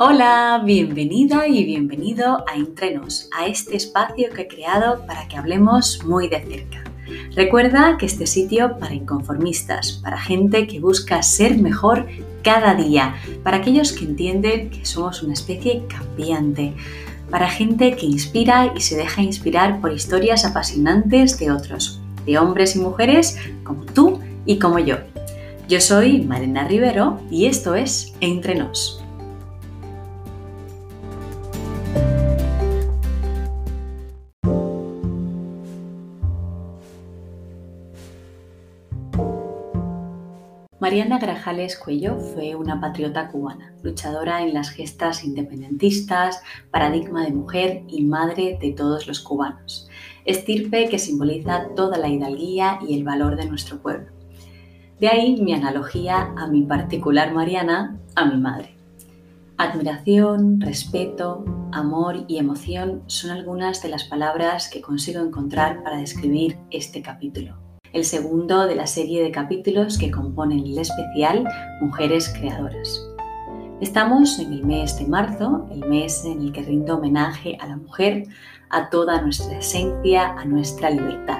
Hola, bienvenida y bienvenido a Entrenos, a este espacio que he creado para que hablemos muy de cerca. Recuerda que este sitio para inconformistas, para gente que busca ser mejor cada día, para aquellos que entienden que somos una especie cambiante, para gente que inspira y se deja inspirar por historias apasionantes de otros, de hombres y mujeres como tú y como yo. Yo soy Marina Rivero y esto es Entre Mariana Grajales Cuello fue una patriota cubana, luchadora en las gestas independentistas, paradigma de mujer y madre de todos los cubanos, estirpe que simboliza toda la hidalguía y el valor de nuestro pueblo. De ahí mi analogía a mi particular Mariana, a mi madre. Admiración, respeto, amor y emoción son algunas de las palabras que consigo encontrar para describir este capítulo el segundo de la serie de capítulos que componen el especial Mujeres Creadoras. Estamos en el mes de marzo, el mes en el que rindo homenaje a la mujer, a toda nuestra esencia, a nuestra libertad.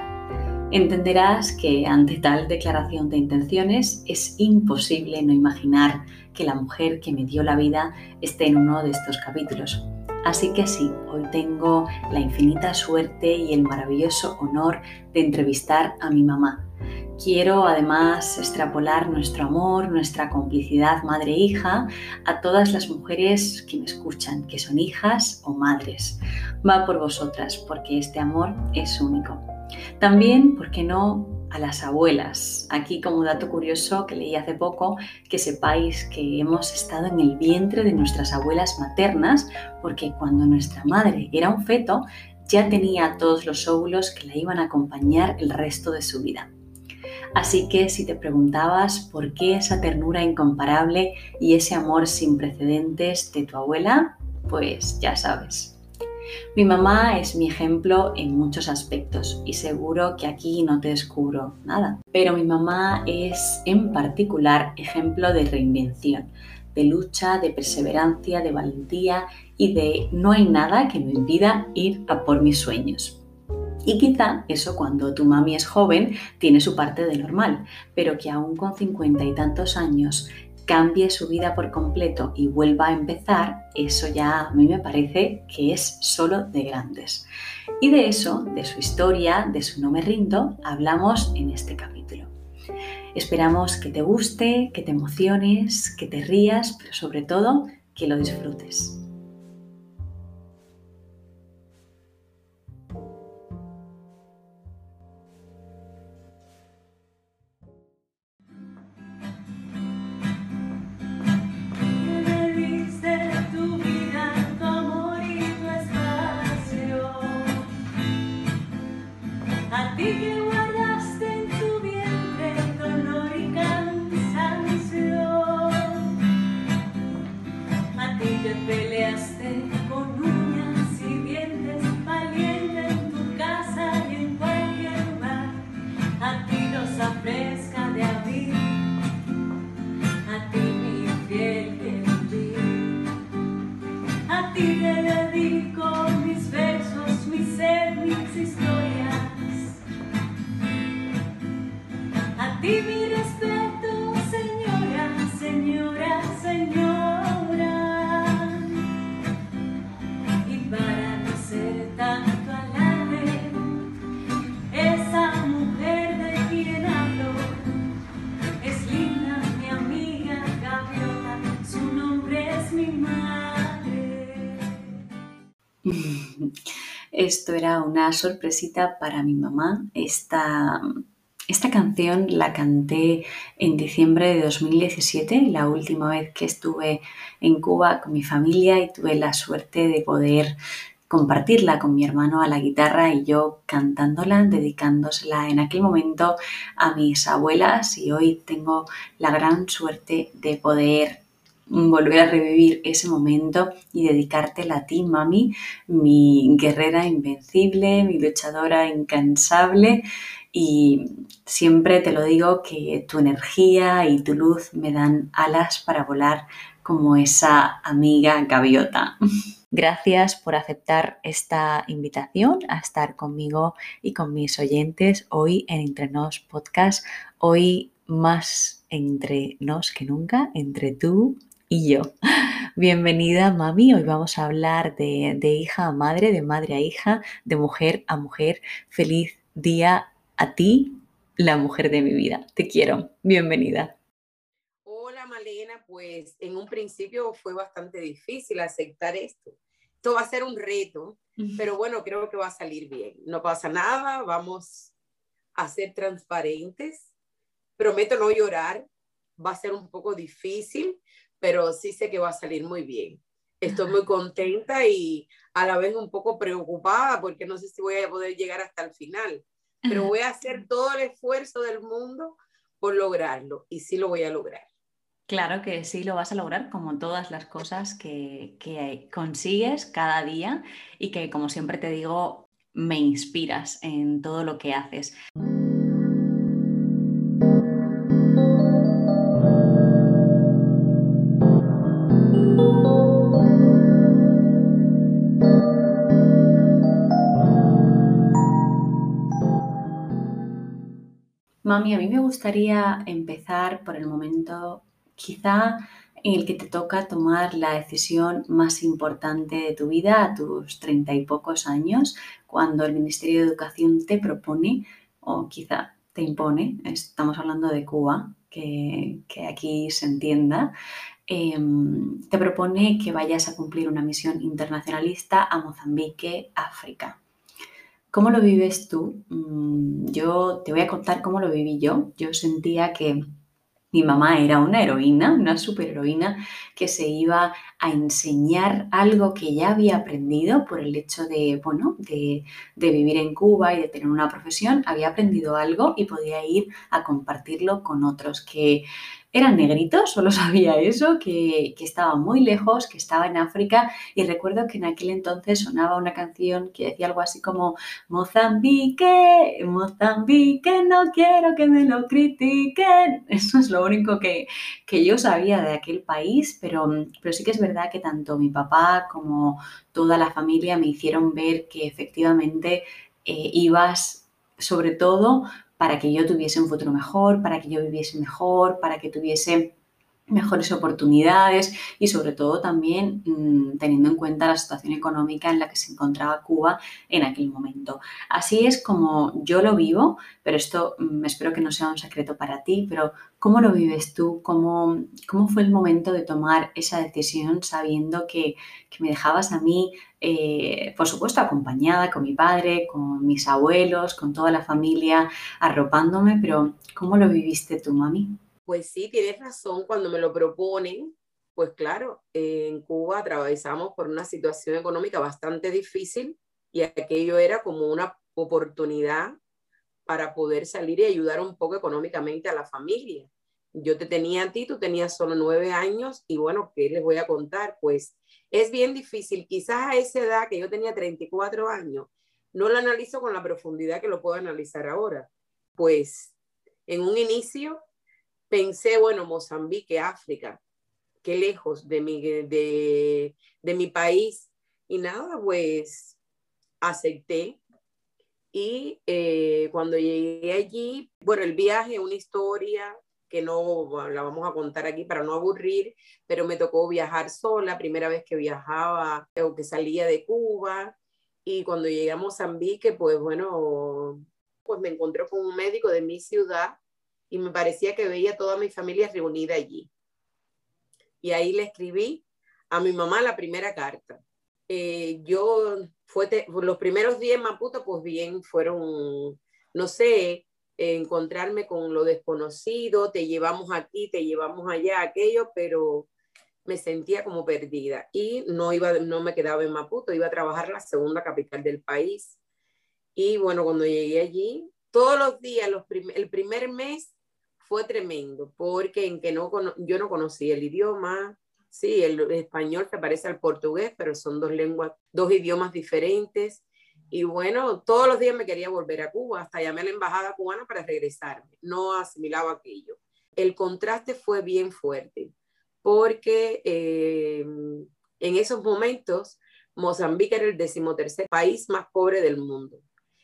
Entenderás que ante tal declaración de intenciones es imposible no imaginar que la mujer que me dio la vida esté en uno de estos capítulos. Así que sí, hoy tengo la infinita suerte y el maravilloso honor de entrevistar a mi mamá. Quiero además extrapolar nuestro amor, nuestra complicidad madre-hija a todas las mujeres que me escuchan, que son hijas o madres. Va por vosotras, porque este amor es único. También, ¿por qué no?, a las abuelas. Aquí como dato curioso que leí hace poco, que sepáis que hemos estado en el vientre de nuestras abuelas maternas, porque cuando nuestra madre era un feto, ya tenía todos los óvulos que la iban a acompañar el resto de su vida. Así que si te preguntabas por qué esa ternura incomparable y ese amor sin precedentes de tu abuela, pues ya sabes. Mi mamá es mi ejemplo en muchos aspectos y seguro que aquí no te descubro nada. Pero mi mamá es en particular ejemplo de reinvención, de lucha, de perseverancia, de valentía y de no hay nada que me impida ir a por mis sueños. Y quizá eso cuando tu mami es joven tiene su parte de normal, pero que aún con cincuenta y tantos años cambie su vida por completo y vuelva a empezar, eso ya a mí me parece que es solo de grandes. Y de eso, de su historia, de su no me rindo, hablamos en este capítulo. Esperamos que te guste, que te emociones, que te rías, pero sobre todo que lo disfrutes. a ti que Esto era una sorpresita para mi mamá. Esta, esta canción la canté en diciembre de 2017, la última vez que estuve en Cuba con mi familia y tuve la suerte de poder compartirla con mi hermano a la guitarra y yo cantándola, dedicándosela en aquel momento a mis abuelas y hoy tengo la gran suerte de poder volver a revivir ese momento y dedicártela a ti, mami, mi guerrera invencible, mi luchadora incansable. Y siempre te lo digo que tu energía y tu luz me dan alas para volar como esa amiga gaviota. Gracias por aceptar esta invitación a estar conmigo y con mis oyentes hoy en Entre Nos Podcast. Hoy más entre nos que nunca, entre tú y yo. Bienvenida, mami. Hoy vamos a hablar de, de, hija a madre, de madre a hija, de mujer a mujer. Feliz día a ti, la mujer de mi vida. Te quiero. Bienvenida pues en un principio fue bastante difícil aceptar esto. Esto va a ser un reto, pero bueno, creo que va a salir bien. No pasa nada, vamos a ser transparentes. Prometo no llorar, va a ser un poco difícil, pero sí sé que va a salir muy bien. Estoy muy contenta y a la vez un poco preocupada porque no sé si voy a poder llegar hasta el final, pero voy a hacer todo el esfuerzo del mundo por lograrlo y sí lo voy a lograr. Claro que sí lo vas a lograr como todas las cosas que, consigues cada día y que como siempre te digo, me inspiras en todo lo que haces. Mami, a mí me gustaría empezar por el momento quizá en el que te toca tomar la decisión más importante de tu vida a tus treinta y pocos años, cuando el Ministerio de Educación te propone, o quizá te impone, estamos hablando de Cuba, que, aquí se entienda, em, te propone que vayas a cumplir una misión internacionalista a Mozambique, África. ¿Cómo lo vives tú? Mm, yo te voy a contar cómo lo viví yo. Yo sentía que mi mamá era una heroína, una superheroína que se iba a enseñar algo que ya había aprendido por el hecho de, bueno, de, de, vivir en Cuba y de tener una profesión, había aprendido algo y podía ir a compartirlo con otros, que eran negritos, solo sabía eso, que, estaba muy lejos, que estaba en África y recuerdo que en aquel entonces sonaba una canción que decía algo así como Mozambique, Mozambique, no quiero que me lo critiquen. Eso es lo único que, yo sabía de aquel país, pero, pero sí que es verdad que tanto mi papá como toda la familia me hicieron ver que efectivamente eh, ibas sobre todo para que yo tuviese un futuro mejor, para que yo viviese mejor, para que tuviese mejores oportunidades y sobre todo también mm, teniendo en cuenta la situación económica en la que se encontraba Cuba en aquel momento. Así es como yo lo vivo, pero esto mm, espero que no sea un secreto para ti, pero ¿cómo lo vives tú? ¿Cómo, cómo fue el momento de tomar esa decisión sabiendo que, que me dejabas a mí, eh, por supuesto, acompañada con mi padre, con mis abuelos, con toda la familia, arropándome, pero ¿cómo lo viviste tú, mami? Pues sí, tienes razón, cuando me lo proponen, pues claro, en Cuba atravesamos por una situación económica bastante difícil y aquello era como una oportunidad para poder salir y ayudar un poco económicamente a la familia. Yo te tenía a ti, tú tenías solo nueve años y bueno, ¿qué les voy a contar? Pues es bien difícil, quizás a esa edad que yo tenía 34 años, no lo analizo con la profundidad que lo puedo analizar ahora. Pues en un inicio pensé, bueno, Mozambique, África, qué lejos de mi, de, mi país. Y nada, pues acepté. Y eh, cuando llegué allí, bueno, el viaje, una historia que no la vamos a contar aquí para no aburrir, pero me tocó viajar sola, primera vez que viajaba o que salía de Cuba. Y cuando llegué a Mozambique, pues bueno, pues me encontré con un médico de mi ciudad y me parecía que veía toda mi familia reunida allí. Y ahí le escribí a mi mamá la primera carta. Eh, yo, fue los primeros días en Maputo, pues bien, fueron, no sé, encontrarme con lo desconocido, te llevamos aquí, te llevamos allá, aquello, pero me sentía como perdida y no iba no me quedaba en Maputo, iba a trabajar la segunda capital del país. Y bueno, cuando llegué allí, todos los días, los el primer mes fue tremendo, porque en que no, yo no conocía el idioma, sí, el español se parece al portugués, pero son dos lenguas, dos idiomas diferentes. Y bueno, todos los días me quería volver a Cuba, hasta llamé a la embajada cubana para regresarme, no asimilaba aquello. El contraste fue bien fuerte, porque eh, en esos momentos Mozambique era el decimotercer país más pobre del mundo.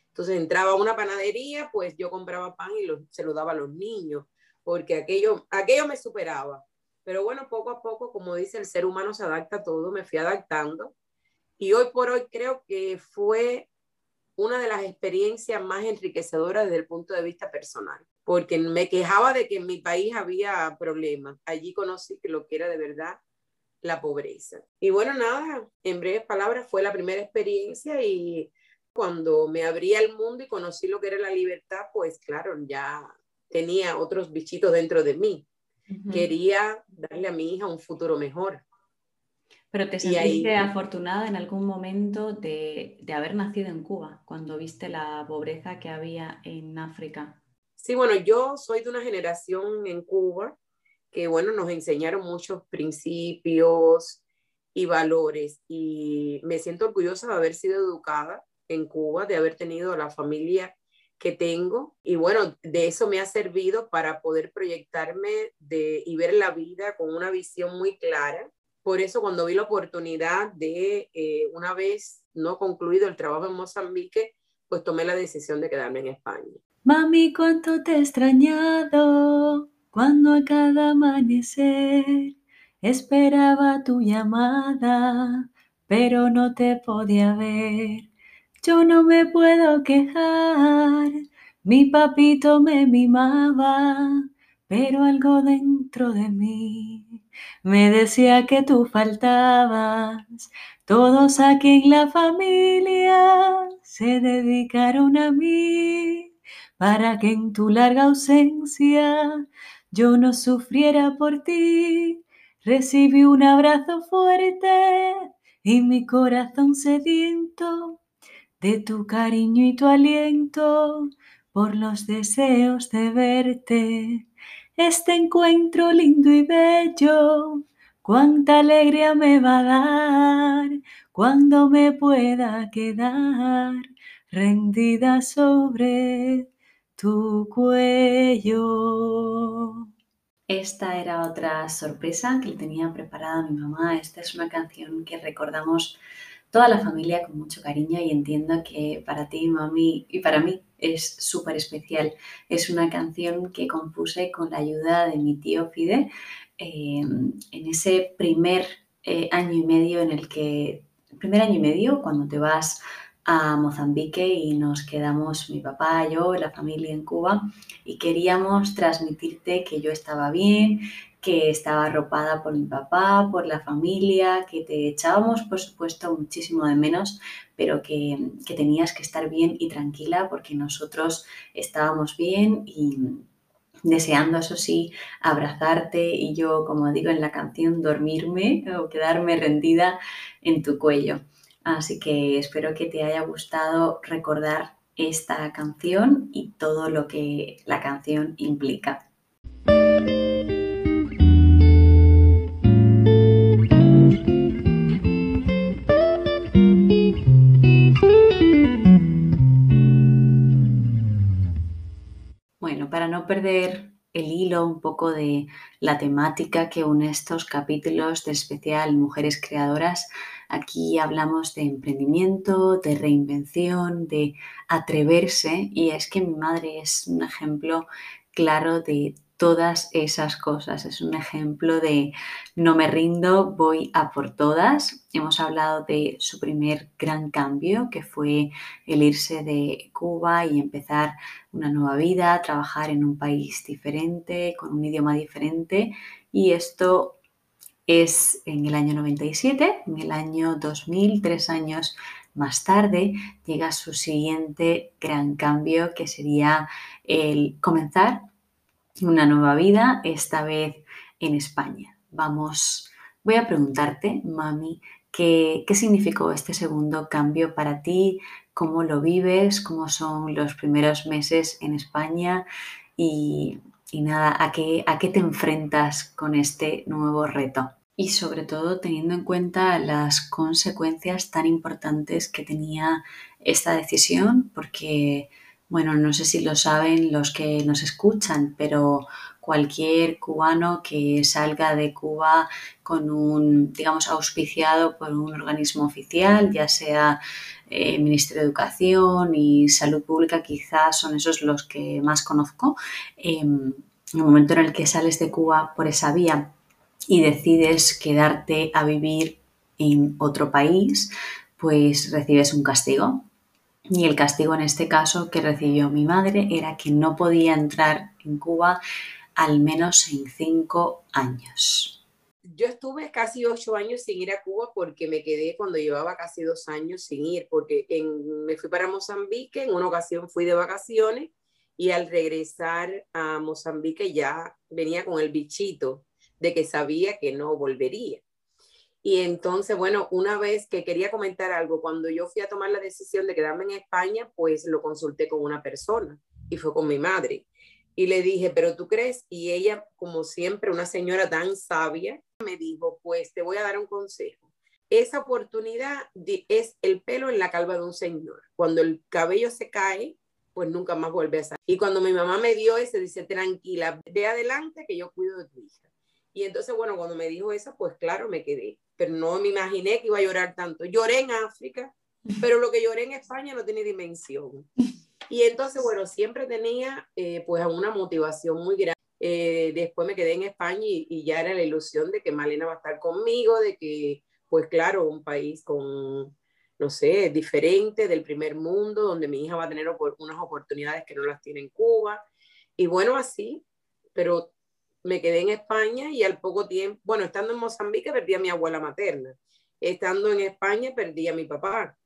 Entonces entraba a una panadería, pues yo compraba pan y se lo daba a los niños, porque aquello, aquello me superaba. Pero bueno, poco a poco, como dice, el ser humano se adapta a todo, me fui adaptando. Y hoy por hoy creo que fue una de las experiencias más enriquecedoras desde el punto de vista personal, porque me quejaba de que en mi país había problemas. Allí conocí que lo que era de verdad la pobreza. Y bueno, nada, en breves palabras, fue la primera experiencia y cuando me abría el mundo y conocí lo que era la libertad, pues claro, ya tenía otros bichitos dentro de mí. Quería darle a mi hija un futuro mejor. Pero te sentiste afortunada en algún momento de, de, haber nacido en Cuba, cuando viste la pobreza que había en África. Sí, bueno, yo soy de una generación en Cuba que, bueno, nos enseñaron muchos principios y valores y me siento orgullosa de haber sido educada en Cuba, de haber tenido la familia que tengo. Y bueno, de eso me ha servido para poder proyectarme de, y ver la vida con una visión muy clara. Por eso cuando vi la oportunidad de, eh, una vez no concluido el trabajo en Mozambique, pues tomé la decisión de quedarme en España. Mami, cuánto te he extrañado cuando a cada amanecer esperaba tu llamada, pero no te podía ver yo no me puedo quejar, mi papito me mimaba, pero algo dentro de mí me decía que tú faltabas. Todos aquí en la familia se dedicaron a mí para que en tu larga ausencia yo no sufriera por ti. Recibí un abrazo fuerte y mi corazón sediento de tu cariño y tu aliento, por los deseos de verte. Este encuentro lindo y bello, cuánta alegría me va a dar cuando me pueda quedar rendida sobre tu cuello. Esta era otra sorpresa que le tenía preparada mi mamá. Esta es una canción que recordamos toda la familia con mucho cariño y entiendo que para ti, mami, y para mí es súper especial. Es una canción que compuse con la ayuda de mi tío Fide em, en ese primer eh, año y medio en el que, primer año y medio, cuando te vas a Mozambique y nos quedamos mi papá, yo, la familia en Cuba y queríamos transmitirte que yo estaba bien, que estaba arropada por mi papá, por la familia, que te echábamos, por supuesto, muchísimo de menos, pero que, tenías que estar bien y tranquila porque nosotros estábamos bien y deseando, eso sí, abrazarte y yo, como digo en la canción, dormirme o quedarme rendida en tu cuello. Así que espero que te haya gustado recordar esta canción y todo lo que la canción implica. Para no perder el hilo un poco de la temática que une estos capítulos de especial Mujeres Creadoras, aquí hablamos de emprendimiento, de reinvención, de atreverse y es que mi madre es un ejemplo claro de todas esas cosas. Es un ejemplo de no me rindo, voy a por todas. Hemos hablado de su primer gran cambio, que fue el irse de Cuba y empezar una nueva vida, trabajar en un país diferente, con un idioma diferente. Y esto es en el año 97, en el año 2000, tres años más tarde, llega su siguiente gran cambio, que sería el comenzar una nueva vida, esta vez en España. Vamos, voy a preguntarte, mami, ¿qué, qué significó este segundo cambio para ti? ¿Cómo lo vives? ¿Cómo son los primeros meses en España? Y, y nada, ¿a qué, ¿a qué te enfrentas con este nuevo reto? Y sobre todo teniendo en cuenta las consecuencias tan importantes que tenía esta decisión, porque bueno, no sé si lo saben los que nos escuchan, pero cualquier cubano que salga de Cuba con un, digamos, auspiciado por un organismo oficial, ya sea eh, Ministerio de Educación y Salud Pública, quizás son esos los que más conozco. Em, en el momento en el que sales de Cuba por esa vía y decides quedarte a vivir en otro país, pues recibes un castigo. Y el castigo en este caso que recibió mi madre era que no podía entrar en Cuba al menos en cinco años. Yo estuve casi ocho años sin ir a Cuba porque me quedé cuando llevaba casi dos años sin ir, porque me fui para Mozambique, en una ocasión fui de vacaciones y al regresar a Mozambique ya venía con el bichito de que sabía que no volvería. Y entonces, bueno, una vez que quería comentar algo, cuando yo fui a tomar la decisión de quedarme en España, pues lo consulté con una persona y fue con mi madre. Y le dije, pero tú crees, y ella, como siempre, una señora tan sabia, me dijo, pues te voy a dar un consejo. Esa oportunidad es el pelo en la calva de un señor. Cuando el cabello se cae, pues nunca más vuelve a salir. Y cuando mi mamá me dio ese, dice, tranquila, de adelante que yo cuido de tu hija. Y entonces, bueno, cuando me dijo eso, pues claro, me quedé. Pero no me imaginé que iba a llorar tanto. Lloré en África, pero lo que lloré en España no tiene dimensión. Y entonces, bueno, siempre tenía eh, pues una motivación muy grande. Eh, después me quedé en España y, y, ya era la ilusión de que Malena va a estar conmigo, de que, pues claro, un país con no sé, diferente del primer mundo, donde mi hija va a tener unas oportunidades que no las tiene en Cuba. Y bueno, así, pero me quedé en España y al poco tiempo, bueno, estando en Mozambique perdí a mi abuela materna. Estando en España perdí a mi papá,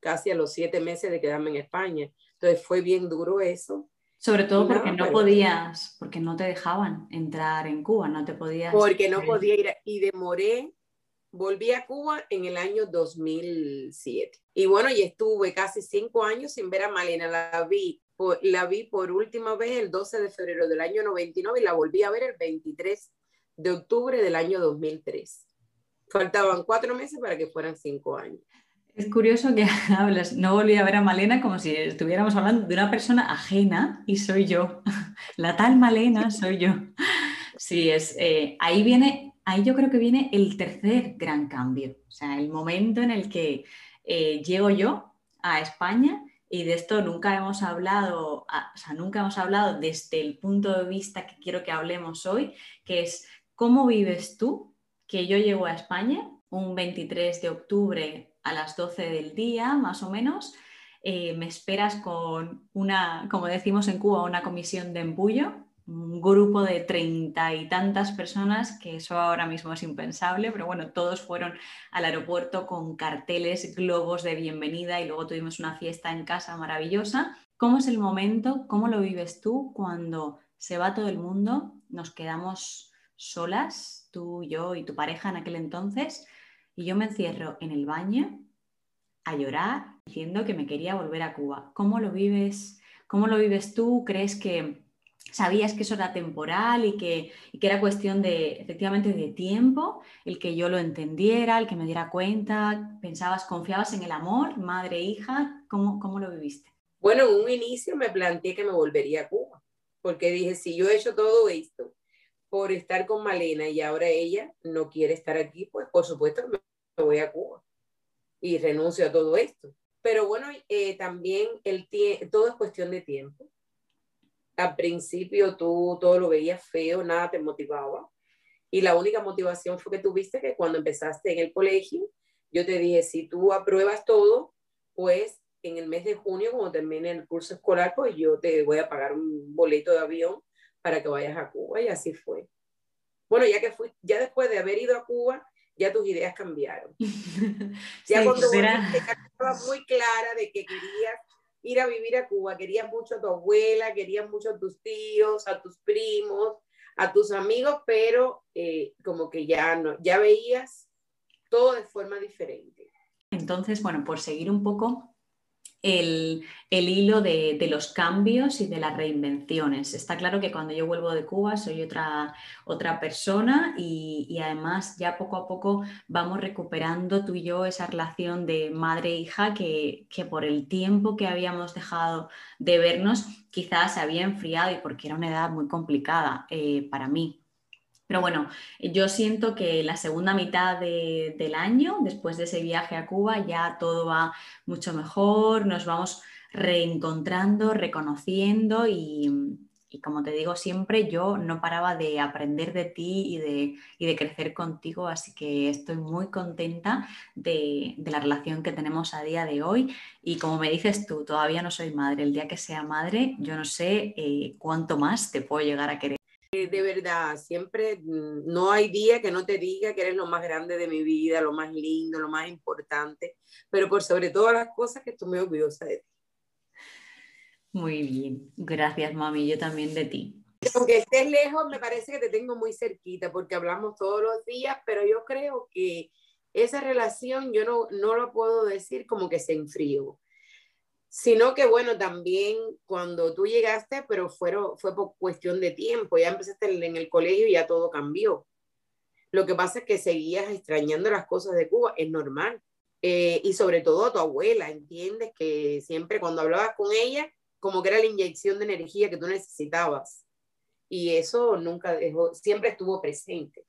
casi a los siete meses de quedarme en España. Entonces fue bien duro eso. Sobre todo porque no, podías, porque no te dejaban entrar en Cuba, no te podías. Porque no podía ir y demoré volví a Cuba en el año 2007. Y bueno, y estuve casi cinco años sin ver a Malena. La vi, por, la vi por última vez el 12 de febrero del año 99 y la volví a ver el 23 de octubre del año 2003. Faltaban cuatro meses para que fueran cinco años. Es curioso que hablas, no volví a ver a Malena como si estuviéramos hablando de una persona ajena y soy yo. La tal Malena soy yo. Sí, es, eh, ahí viene ahí yo creo que viene el tercer gran cambio, o sea, el momento en el que eh, llego yo a España y de esto nunca hemos hablado, o sea, nunca hemos hablado desde el punto de vista que quiero que hablemos hoy, que es cómo vives tú que yo llego a España un 23 de octubre a las 12 del día, más o menos. Eh, me esperas con una, como decimos en Cuba, una comisión de embullo, un grupo de treinta y tantas personas, que eso ahora mismo es impensable, pero bueno, todos fueron al aeropuerto con carteles, globos de bienvenida y luego tuvimos una fiesta en casa maravillosa. ¿Cómo es el momento? ¿Cómo lo vives tú cuando se va todo el mundo? Nos quedamos solas, tú, yo y tu pareja en aquel entonces, y yo me encierro en el baño a llorar diciendo que me quería volver a Cuba. ¿Cómo lo vives? ¿Cómo lo vives tú? ¿Crees que sabías que eso era temporal y que, era cuestión de, efectivamente, de tiempo, el que yo lo entendiera, el que me diera cuenta, pensabas, confiabas en el amor, madre, hija, ¿cómo, cómo lo viviste? Bueno, en un inicio me planteé que me volvería a Cuba, porque dije, si yo he hecho todo esto por estar con Malena y ahora ella no quiere estar aquí, pues por supuesto me voy a Cuba y renuncio a todo esto. Pero bueno, eh, también el todo es cuestión de tiempo al principio tú todo lo veías feo, nada te motivaba. Y la única motivación fue que tuviste que cuando empezaste en el colegio, yo te dije, si tú apruebas todo, pues en el mes de junio, cuando termine el curso escolar, pues yo te voy a pagar un boleto de avión para que vayas a Cuba. Y así fue. Bueno, ya que fui, ya después de haber ido a Cuba, ya tus ideas cambiaron. ya cuando era... estaba muy clara de que querías ir a vivir a Cuba, querías mucho a tu abuela, querías mucho a tus tíos, a tus primos, a tus amigos, pero eh, como que ya no, ya veías todo de forma diferente. Entonces, bueno, por seguir un poco, el, hilo de, los cambios y de las reinvenciones. Está claro que cuando yo vuelvo de Cuba soy otra, otra persona y, además ya poco a poco vamos recuperando tú y yo esa relación de madre-hija e que, por el tiempo que habíamos dejado de vernos quizás se había enfriado y porque era una edad muy complicada eh, para mí. Pero bueno, yo siento que la segunda mitad del año, después de ese viaje a Cuba, ya todo va mucho mejor, nos vamos reencontrando, reconociendo y, como te digo siempre, yo no paraba de aprender de ti y de, crecer contigo, así que estoy muy contenta de, la relación que tenemos a día de hoy. Y como me dices tú, todavía no soy madre, el día que sea madre, yo no sé eh, cuánto más te puedo llegar a querer. Eh, de verdad, siempre mm, no hay día que no te diga que eres lo más grande de mi vida, lo más lindo, lo más importante, pero por sobre todas las cosas que tú me orgullosa de ti. Muy bien, gracias mami, yo también de ti. Aunque estés lejos, me parece que te tengo muy cerquita porque hablamos todos los días, pero yo creo que esa relación yo no, no lo puedo decir como que se enfrió sino que bueno, también cuando tú llegaste, pero fueron, fue por cuestión de tiempo, ya empezaste en el colegio y ya todo cambió. Lo que pasa es que seguías extrañando las cosas de Cuba, es normal. Eh, y sobre todo a tu abuela, entiendes que siempre cuando hablabas con ella, como que era la inyección de energía que tú necesitabas. Y eso nunca dejó, siempre estuvo presente.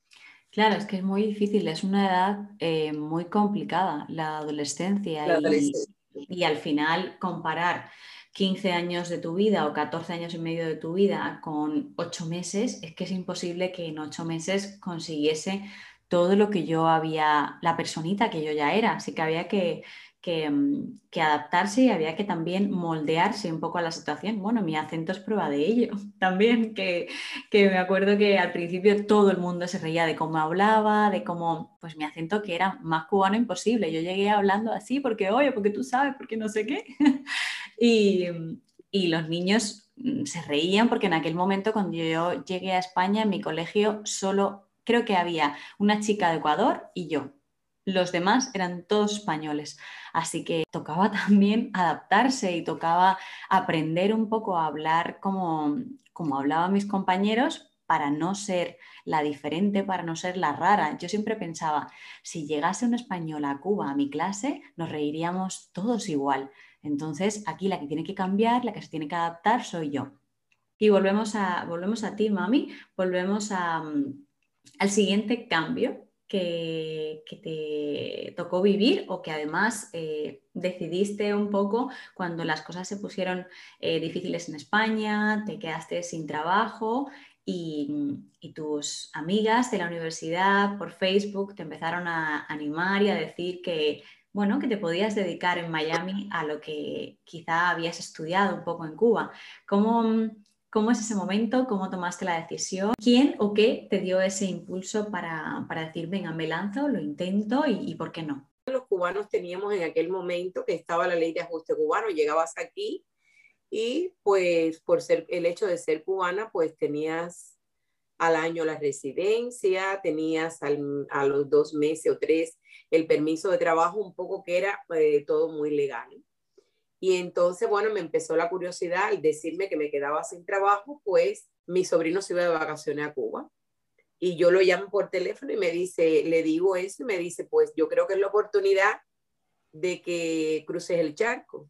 Claro, es que es muy difícil, es una edad eh, muy complicada, la adolescencia. La adolescencia y al final comparar 15 años de tu vida o 14 años y medio de tu vida con 8 meses, es que es imposible que en 8 meses consiguiese todo lo que yo había, la personita que yo ya era. Así que había que, Mm, que, adaptarse y había que también moldearse un poco a la situación. Bueno, mi acento es prueba de ello también, que, me acuerdo que al principio todo el mundo se reía de cómo hablaba, de cómo, pues mi acento que era más cubano imposible. Yo llegué hablando así porque, oye, porque tú sabes, porque no sé qué. y, y los niños mm, se reían porque en aquel momento cuando yo llegué a España, en mi colegio solo creo que había una chica de Ecuador y yo los demás eran todos españoles. Así que tocaba también adaptarse y tocaba aprender un poco a hablar como, como hablaban mis compañeros para no ser la diferente, para no ser la rara. Yo siempre pensaba, si llegase un español a Cuba a mi clase, nos reiríamos todos igual. Entonces, aquí la que tiene que cambiar, la que se tiene que adaptar, soy yo. Y volvemos a, volvemos a ti, mami, volvemos a, mm, al siguiente cambio que, te tocó vivir o que además eh, decidiste un poco cuando las cosas se pusieron eh, difíciles en España, te quedaste sin trabajo y, tus amigas de la universidad por Facebook te empezaron a animar y a decir que, bueno, que te podías dedicar en Miami a lo que quizá habías estudiado un poco en Cuba. ¿Cómo, ¿Cómo es ese momento? ¿Cómo tomaste la decisión? ¿Quién o qué te dio ese impulso para, decir, venga, me lanzo, lo intento y, por qué no? Los cubanos teníamos en aquel momento que estaba la ley de ajuste cubano, llegabas aquí y pues por ser el hecho de ser cubana, pues tenías al año la residencia, tenías a los dos meses o tres el permiso de trabajo, un poco que era eh, todo muy legal. Y entonces, bueno, me empezó la curiosidad al decirme que me quedaba sin trabajo, pues mi sobrino se iba de vacaciones a Cuba. Y yo lo llamo por teléfono y me dice, le digo eso y me dice, pues yo creo que es la oportunidad de que cruces el charco.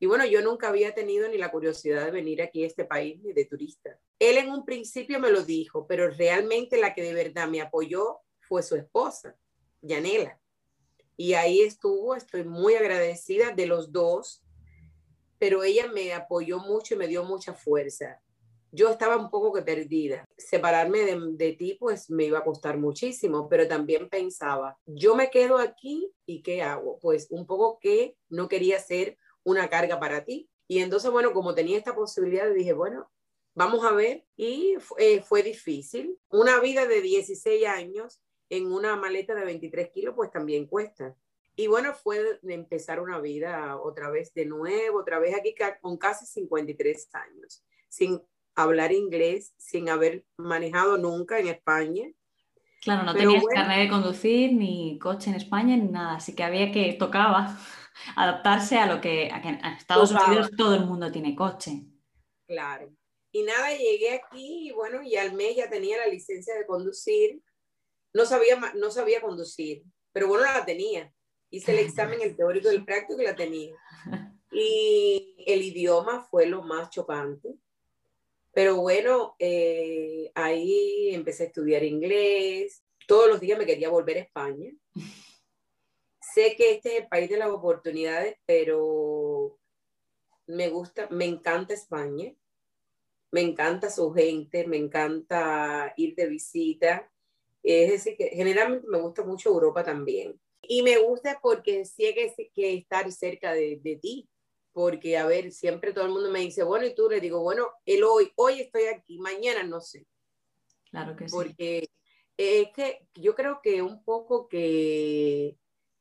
Y bueno, yo nunca había tenido ni la curiosidad de venir aquí a este país ni de turista. Él en un principio me lo dijo, pero realmente la que de verdad me apoyó fue su esposa, Yanela. Y ahí estuvo, estoy muy agradecida de los dos, pero ella me apoyó mucho y me dio mucha fuerza. Yo estaba un poco que perdida. Separarme de, ti pues me iba a costar muchísimo, pero también pensaba, yo me quedo aquí y ¿qué hago? Pues un poco que no quería ser una carga para ti. Y entonces, bueno, como tenía esta posibilidad, dije, bueno, vamos a ver. Y eh, fue difícil. Una vida de 16 años en una maleta de 23 kilos, pues también cuesta. Y bueno, fue empezar una vida otra vez de nuevo, otra vez aquí con casi 53 años, sin hablar inglés, sin haber manejado nunca en España. Claro, no tenías carnet de conducir, ni coche en España, ni nada, así que había que, tocaba. adaptarse a lo que a, Estados Unidos todo el mundo tiene coche. Claro. Y nada, llegué aquí y bueno, y al mes ya tenía la licencia de conducir. No sabía, no sabía conducir, pero bueno, la tenía. Hice el examen, el teórico y el práctico y la tenía. Y el idioma fue lo más chocante. Pero bueno, eh, ahí empecé a estudiar inglés. Todos los días me quería volver a España. Sé que este es el país de las oportunidades, pero me gusta, me encanta España. Me encanta su gente, me encanta ir de visita. Es decir, que generalmente me gusta mucho Europa también. Y me gusta porque sí que, que estar cerca de, de ti, porque, a ver, siempre todo el mundo me dice, bueno, y tú le digo, bueno, el hoy, hoy estoy aquí, mañana no sé. Claro que sí. Porque es que yo creo que un poco que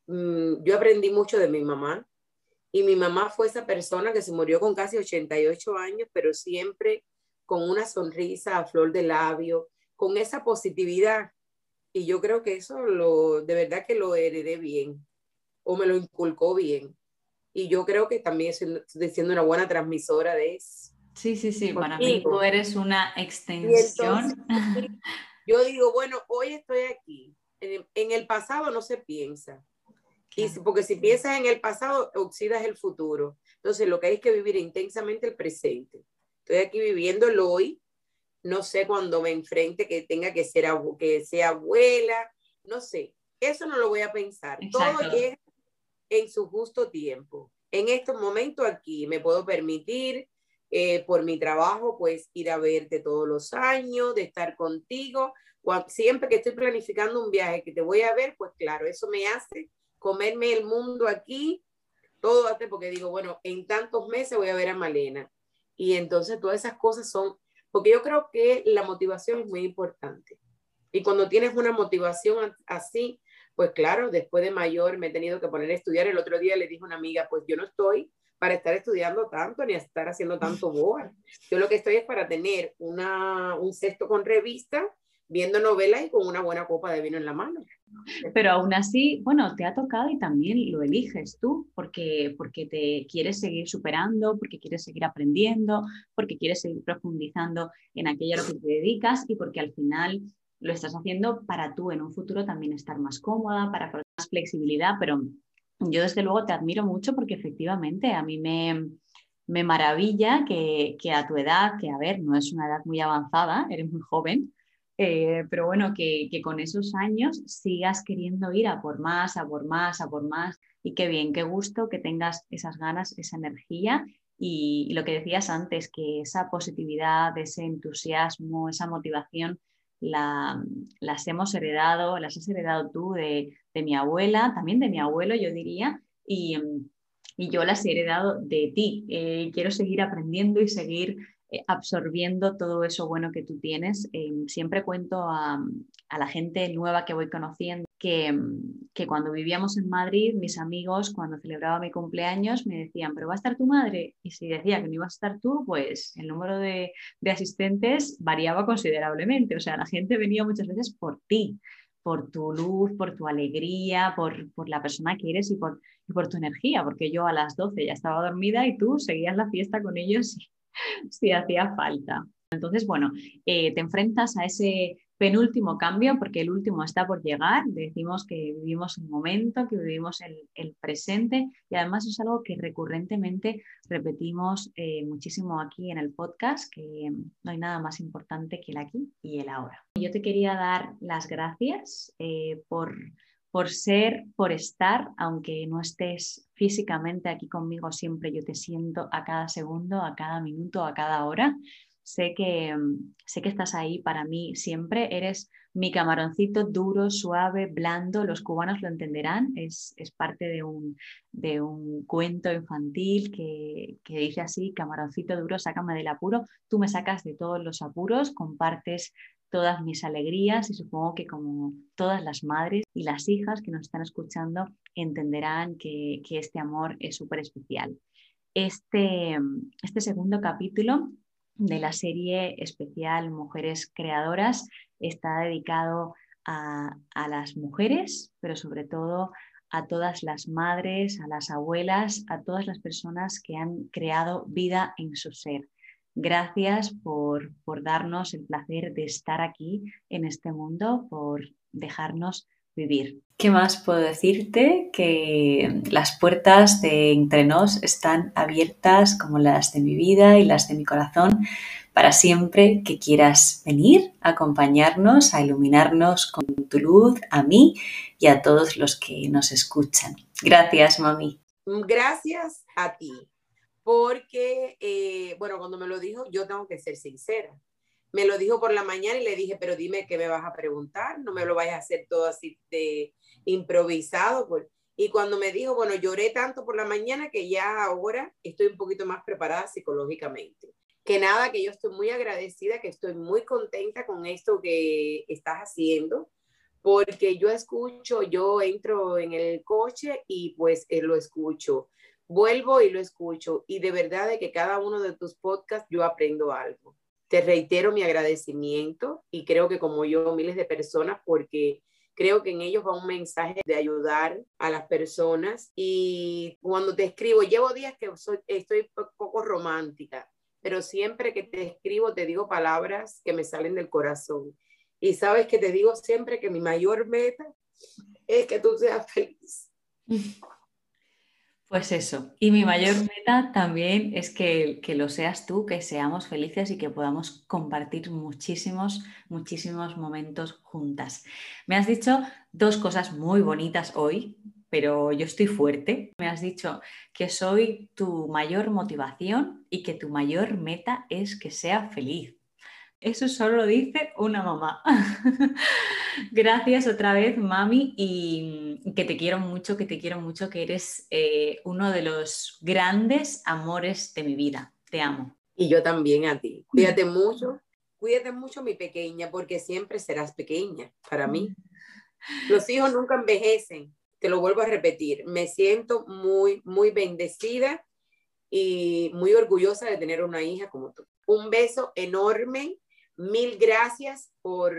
mm, yo aprendí mucho de mi mamá, y mi mamá fue esa persona que se murió con casi 88 años, pero siempre con una sonrisa a flor de labio, con esa positividad. Y yo creo que eso lo, de verdad que lo heredé bien, o me lo inculcó bien y yo creo que también estoy siendo una buena transmisora de eso. Sí, sí, sí, para mí tú eres una extensión. yo digo, bueno, hoy estoy aquí. En, el pasado no se piensa. Y porque si piensas en el pasado, oxidas el futuro. Entonces, lo que hay es que vivir intensamente el presente. Estoy aquí viviendo el hoy. No sé cuando me enfrente que tenga que ser que sea abuela. No sé. Eso no lo voy a pensar. Todo llega en su justo tiempo. En estos momentos aquí me puedo permitir, eh, por mi trabajo, pues ir a verte todos los años, de estar contigo. Siempre que estoy planificando un viaje que te voy a ver, pues claro, eso me hace comerme el mundo aquí, todo hace porque digo, bueno, en tantos meses voy a ver a Malena. Y entonces todas esas cosas son, porque yo creo que la motivación es muy importante. Y cuando tienes una motivación así, pues claro, después de mayor me he tenido que poner a estudiar. El otro día le dije a una amiga, pues yo no estoy para estar estudiando tanto ni estar haciendo tanto boa. Yo lo que estoy es para tener una, un cesto con revista, viendo novelas y con una buena copa de vino en la mano. Pero aún así, bueno, te ha tocado y también lo eliges tú, porque, porque te quieres seguir superando, porque quieres seguir aprendiendo, porque quieres seguir profundizando en aquello a lo que te dedicas y porque al final lo estás haciendo para tú en un futuro también estar más cómoda, para más flexibilidad, pero yo desde luego te admiro mucho porque efectivamente a mí me, me maravilla que, que, a tu edad, que a ver, no es una edad muy avanzada, eres muy joven, eh, pero bueno, que, con esos años sigas queriendo ir a por más, a por más, a por más, y qué bien, qué gusto que tengas esas ganas, esa energía y, y lo que decías antes, que esa positividad, ese entusiasmo, esa motivación las hemos heredado, las has heredado tú de, mi abuela, también de mi abuelo, yo diría, y, yo las he heredado de ti. Eh, quiero seguir aprendiendo y seguir absorbiendo todo eso bueno que tú tienes. Eh, siempre cuento a, la gente nueva que voy conociendo que, cuando vivíamos en Madrid, mis amigos, cuando celebraba mi cumpleaños, me decían, pero va a estar tu madre. Y si decía que no iba a estar tú, pues el número de, de asistentes variaba considerablemente. O sea, la gente venía muchas veces por ti por tu luz, por tu alegría, por, la persona que eres y por, y por, tu energía, porque yo a las 12 ya estaba dormida y tú seguías la fiesta con ellos si hacía falta. Entonces, bueno, eh, te enfrentas a ese penúltimo cambio, porque el último está por llegar. Decimos que vivimos un momento, que vivimos el, presente y además es algo que recurrentemente repetimos eh, muchísimo aquí en el podcast, que no hay nada más importante que el aquí y el ahora. Yo te quería dar las gracias eh, por por ser, por estar, aunque no estés físicamente aquí conmigo siempre, yo te siento a cada segundo, a cada minuto, a cada hora. Sé que, mm, sé que estás ahí para mí siempre. Eres mi camaroncito duro, suave, blando. Los cubanos lo entenderán. Es, parte de un, de un, cuento infantil que, que dice así, camaroncito duro, sácame del apuro. Tú me sacas de todos los apuros, compartes todas mis alegrías y supongo que como todas las madres y las hijas que nos están escuchando entenderán que, este amor es súper especial. Este, este segundo capítulo de la serie especial Mujeres Creadoras está dedicado a, a las mujeres, pero sobre todo a todas las madres, a las abuelas, a todas las personas que han creado vida en su ser. Gracias por, por darnos el placer de estar aquí en este mundo, por dejarnos vivir. ¿Qué más puedo decirte? Que las puertas de Entre Nos están abiertas como las de mi vida y las de mi corazón para siempre que quieras venir a acompañarnos, a iluminarnos con tu luz, a mí y a todos los que nos escuchan. Gracias, mami. Gracias a ti, porque, eh, bueno, cuando me lo dijo, yo tengo que ser sincera. Me lo dijo por la mañana y le dije, pero dime qué me vas a preguntar, no me lo vayas a hacer todo así de improvisado. Pues. Y cuando me dijo, bueno, lloré tanto por la mañana que ya ahora estoy un poquito más preparada psicológicamente que nada, que yo estoy muy agradecida, que estoy muy contenta con esto que estás haciendo, porque yo escucho, yo entro en el coche y pues eh, lo escucho, vuelvo y lo escucho, y de verdad de que cada uno de tus podcasts yo aprendo algo. Te reitero mi agradecimiento y creo que como yo, miles de personas, porque creo que en ellos va un mensaje de ayudar a las personas. Y cuando te escribo, llevo días que soy, estoy poco romántica, pero siempre que te escribo te digo palabras que me salen del corazón. Y sabes que te digo siempre que mi mayor meta es que tú seas feliz. Pues eso. Y mi mayor meta también es que, que, lo seas tú, que seamos felices y que podamos compartir muchísimos, muchísimos momentos juntas. Me has dicho dos cosas muy bonitas hoy pero yo estoy fuerte. Me has dicho que soy tu mayor motivación y que tu mayor meta es que sea feliz. Eso solo lo dice una mamá. Gracias otra vez, mami, y que te quiero mucho, que te quiero mucho, que eres eh, uno de los grandes amores de mi vida. Te amo. Y yo también a ti. Cuídate mucho, cuídate mucho, mi pequeña, porque siempre serás pequeña para mí. Los hijos nunca envejecen te lo vuelvo a repetir, me siento muy, muy bendecida y muy orgullosa de tener una hija como tú. Un beso enorme, mil gracias por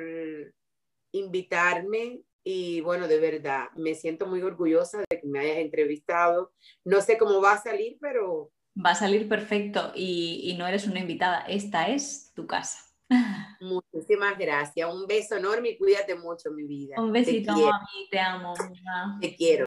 invitarme y bueno, de verdad, me siento muy orgullosa de que me hayas entrevistado. No sé cómo va a salir, pero... Va a salir perfecto y, y no eres una invitada, esta es tu casa. Muchísimas gracias. Un beso enorme y cuídate mucho, mi vida. Un besito, a mí, te amo. Te quiero.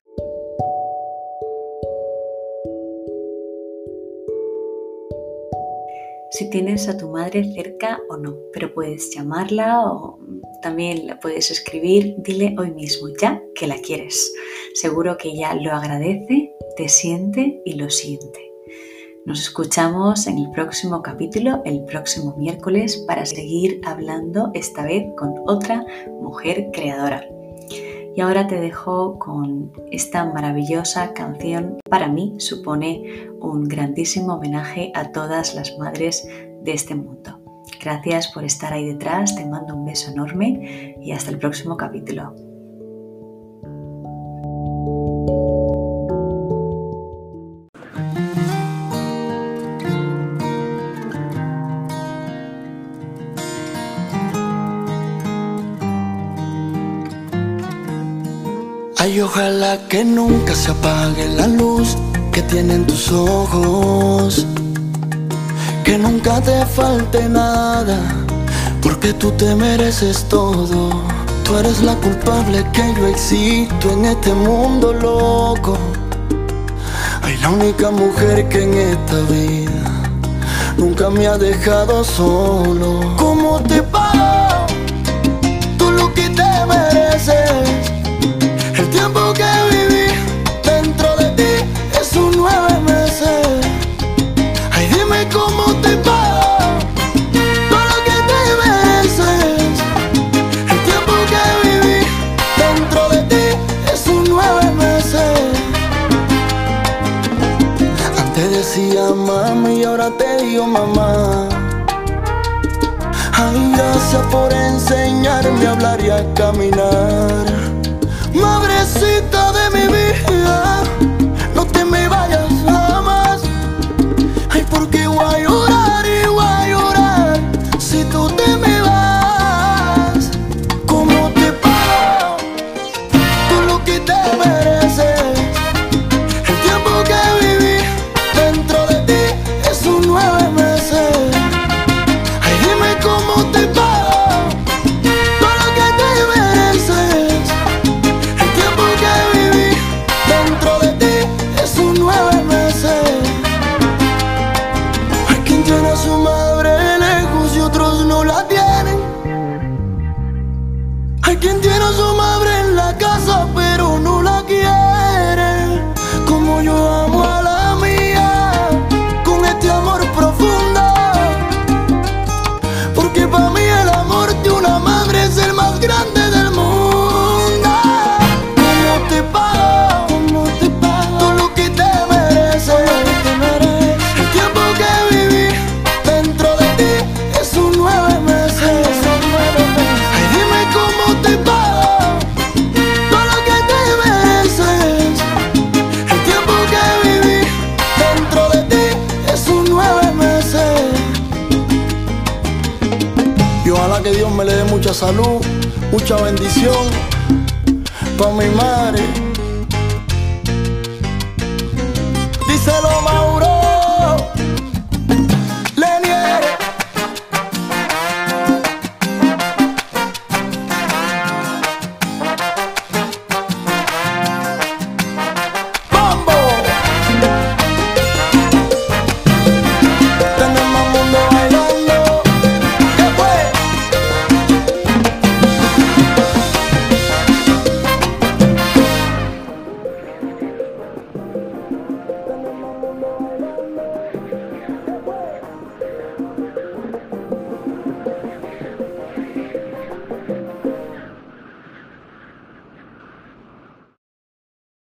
Si tienes a tu madre cerca o no, pero puedes llamarla o también la puedes escribir, dile hoy mismo ya que la quieres. Seguro que ella lo agradece, te siente y lo siente. Nos escuchamos en el próximo capítulo, el próximo miércoles, para seguir hablando esta vez con otra mujer creadora. Y ahora te dejo con esta maravillosa canción. Para mí supone un grandísimo homenaje a todas las madres de este mundo. Gracias por estar ahí detrás, te mando un beso enorme y hasta el próximo capítulo. Ay, ojalá que nunca se apague la luz que tienen tus ojos. Que nunca te falte nada, porque tú te mereces todo. Tú eres la culpable que yo existo en este mundo loco. Ay, la única mujer que en esta vida nunca me ha dejado solo. ¿Cómo te pago? Tú lo que te mereces tiempo que viví dentro de ti es un nueve meses. Ay, dime cómo te va, todo lo que te mereces. El tiempo que viví dentro de ti es un nueve meses. Antes decía mami y ahora te digo mamá. Ay, gracias por enseñarme a hablar y a caminar. Salud, mucha bendición para mi madre.